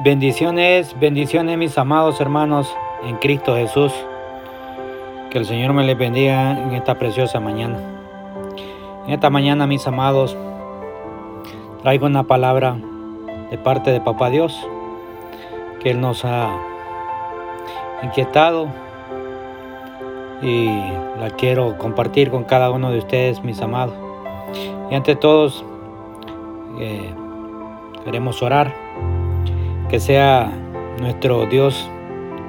Bendiciones, bendiciones mis amados hermanos en Cristo Jesús. Que el Señor me les bendiga en esta preciosa mañana. En esta mañana mis amados traigo una palabra de parte de Papá Dios que Él nos ha inquietado y la quiero compartir con cada uno de ustedes mis amados. Y ante todos eh, queremos orar que sea nuestro Dios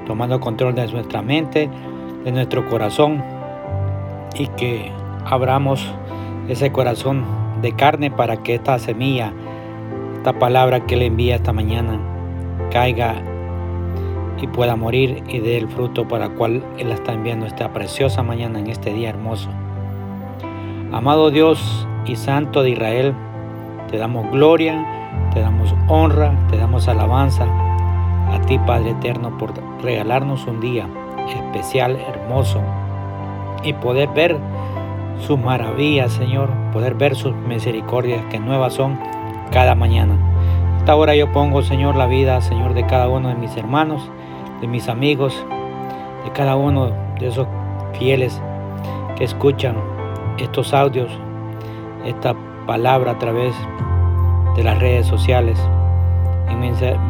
tomando control de nuestra mente, de nuestro corazón y que abramos ese corazón de carne para que esta semilla, esta palabra que Él envía esta mañana, caiga y pueda morir y dé el fruto para el cual Él está enviando esta preciosa mañana en este día hermoso. Amado Dios y Santo de Israel, te damos gloria, te damos honra, te damos alabanza a ti Padre Eterno por regalarnos un día especial, hermoso y poder ver sus maravillas, Señor, poder ver sus misericordias que nuevas son cada mañana. Esta hora yo pongo, Señor, la vida, Señor, de cada uno de mis hermanos, de mis amigos, de cada uno de esos fieles que escuchan estos audios, esta palabra a través de las redes sociales, en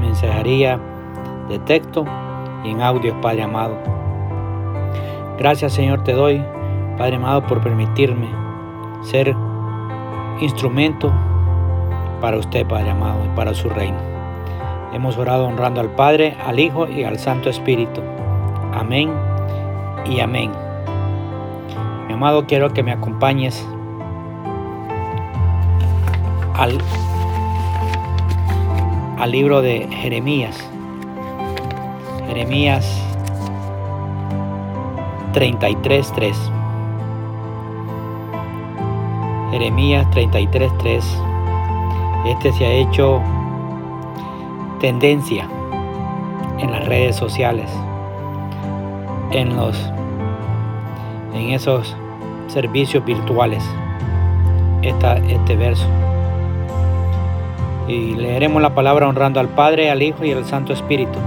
mensajería de texto y en audio, Padre amado. Gracias Señor te doy, Padre amado, por permitirme ser instrumento para usted, Padre amado, y para su reino. Hemos orado honrando al Padre, al Hijo y al Santo Espíritu. Amén y amén. Mi amado, quiero que me acompañes al al libro de Jeremías. Jeremías 33.3. Jeremías 33.3. Este se ha hecho tendencia en las redes sociales, en los en esos servicios virtuales. este verso. Y leeremos la palabra honrando al Padre, al Hijo y al Santo Espíritu.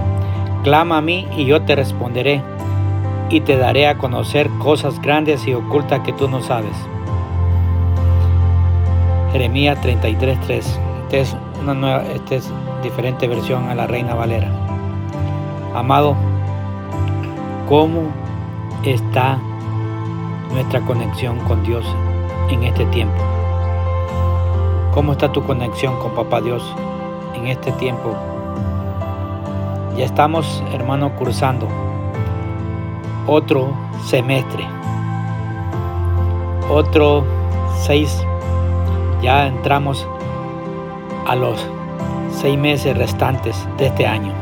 Clama a mí y yo te responderé y te daré a conocer cosas grandes y ocultas que tú no sabes. Jeremías 33.3. Esta es una nueva, esta es diferente versión a la Reina Valera. Amado, ¿cómo está nuestra conexión con Dios en este tiempo? ¿Cómo está tu conexión con Papá Dios en este tiempo? Ya estamos, hermano, cursando otro semestre, otro seis, ya entramos a los seis meses restantes de este año.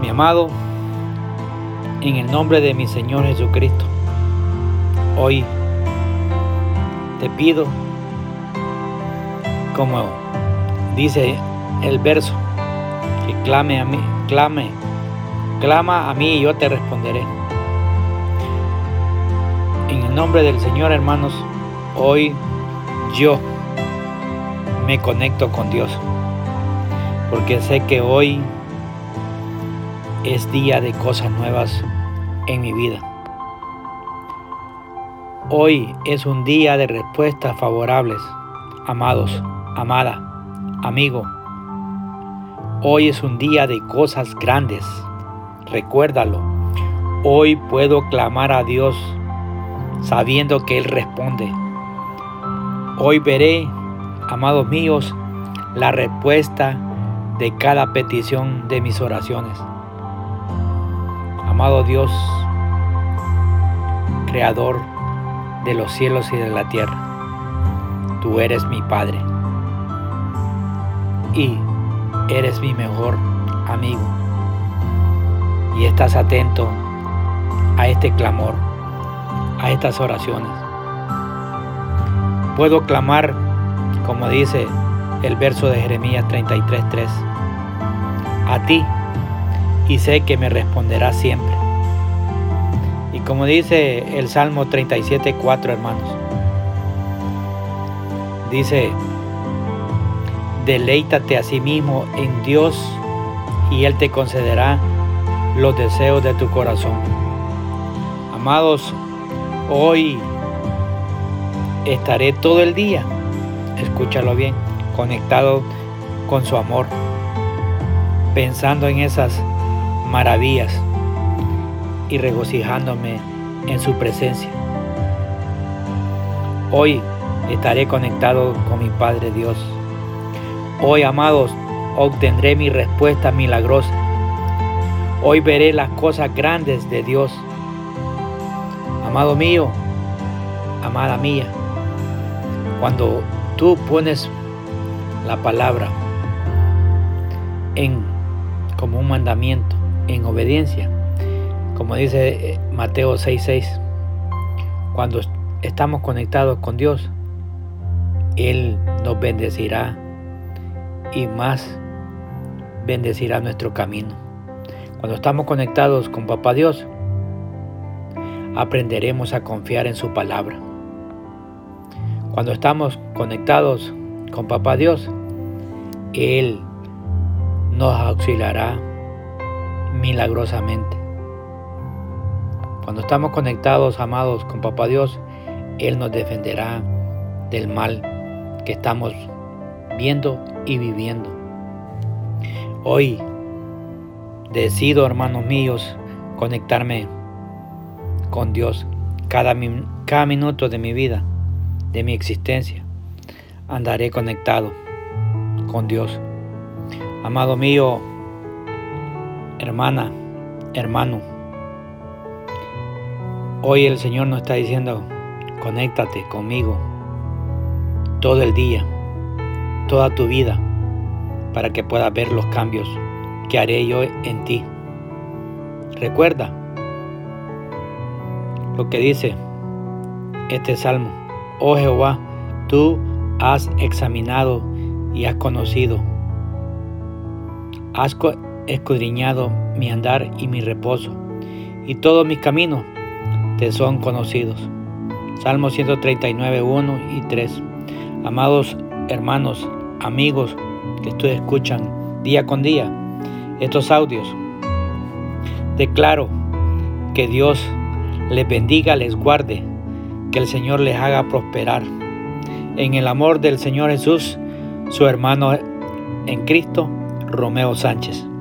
Mi amado, en el nombre de mi Señor Jesucristo, hoy te pido como dice el verso, que clame a mí, clame, clama a mí y yo te responderé. En el nombre del Señor, hermanos, hoy yo me conecto con Dios, porque sé que hoy es día de cosas nuevas en mi vida. Hoy es un día de respuestas favorables, amados amada, amigo, hoy es un día de cosas grandes. Recuérdalo. Hoy puedo clamar a Dios sabiendo que Él responde. Hoy veré, amados míos, la respuesta de cada petición de mis oraciones. Amado Dios, Creador de los cielos y de la tierra, tú eres mi Padre y eres mi mejor amigo. Y estás atento a este clamor, a estas oraciones. Puedo clamar, como dice el verso de Jeremías 33:3, a ti y sé que me responderás siempre. Y como dice el Salmo 37:4, hermanos, dice, Deleítate a sí mismo en Dios y Él te concederá los deseos de tu corazón. Amados, hoy estaré todo el día, escúchalo bien, conectado con su amor, pensando en esas maravillas y regocijándome en su presencia. Hoy estaré conectado con mi Padre Dios. Hoy, amados, obtendré mi respuesta milagrosa. Hoy veré las cosas grandes de Dios. Amado mío, amada mía, cuando tú pones la palabra en como un mandamiento, en obediencia, como dice eh, Mateo 6:6, cuando estamos conectados con Dios, Él nos bendecirá y más bendecirá nuestro camino. Cuando estamos conectados con Papá Dios, aprenderemos a confiar en su palabra. Cuando estamos conectados con Papá Dios, Él nos auxiliará milagrosamente. Cuando estamos conectados, amados, con Papá Dios, Él nos defenderá del mal que estamos viendo y viviendo. Hoy decido, hermanos míos, conectarme con Dios cada, cada minuto de mi vida, de mi existencia. Andaré conectado con Dios. Amado mío, hermana, hermano, hoy el Señor nos está diciendo, conéctate conmigo todo el día toda tu vida para que puedas ver los cambios que haré yo en ti. Recuerda lo que dice este salmo. Oh Jehová, tú has examinado y has conocido. Has escudriñado mi andar y mi reposo, y todos mis caminos te son conocidos. Salmo 139, 1 y 3. Amados hermanos, amigos que ustedes escuchan día con día estos audios. Declaro que Dios les bendiga, les guarde, que el Señor les haga prosperar. En el amor del Señor Jesús, su hermano en Cristo, Romeo Sánchez.